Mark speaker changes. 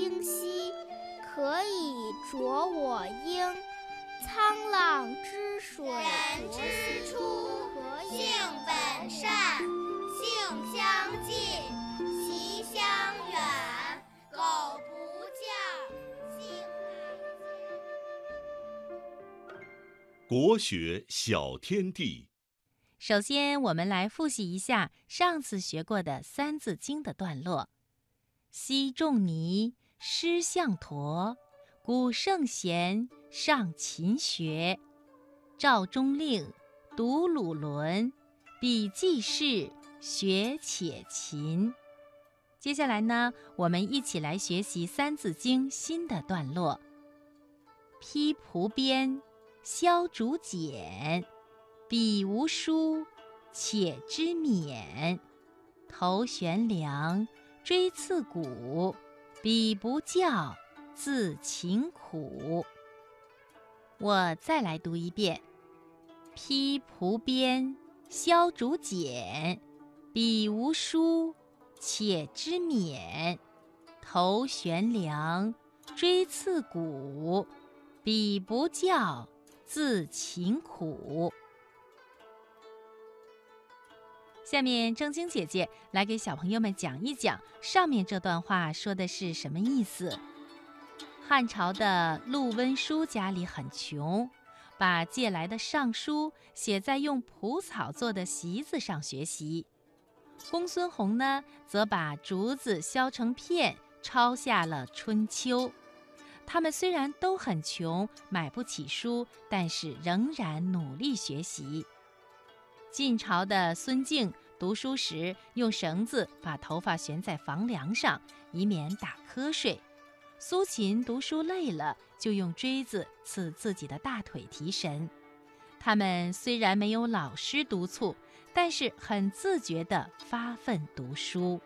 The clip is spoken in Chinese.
Speaker 1: 清晰，可以濯我缨。沧浪之水人之初，性本善，
Speaker 2: 性相近，习相远。苟不教，性
Speaker 3: 国学小天地。
Speaker 4: 首先，我们来复习一下上次学过的《三字经》的段落：昔仲尼，师向陀，古圣贤上勤学。赵中令读鲁伦，笔记事学且勤。”接下来呢，我们一起来学习《三字经》新的段落：“披蒲鞭，削竹简，笔无书，且知勉。头悬梁，锥刺股，彼不教，自勤苦。”我再来读一遍：“披蒲鞭，削竹简，笔无书。”且知勉，头悬梁，锥刺股，彼不教，自勤苦。下面正晶姐姐来给小朋友们讲一讲上面这段话说的是什么意思。汉朝的陆温书家里很穷，把借来的尚书写在用蒲草做的席子上学习。公孙弘呢，则把竹子削成片，抄下了《春秋》。他们虽然都很穷，买不起书，但是仍然努力学习。晋朝的孙敬读书时，用绳子把头发悬在房梁上，以免打瞌睡；苏秦读书累了，就用锥子刺自己的大腿提神。他们虽然没有老师督促。但是很自觉地发奋读书。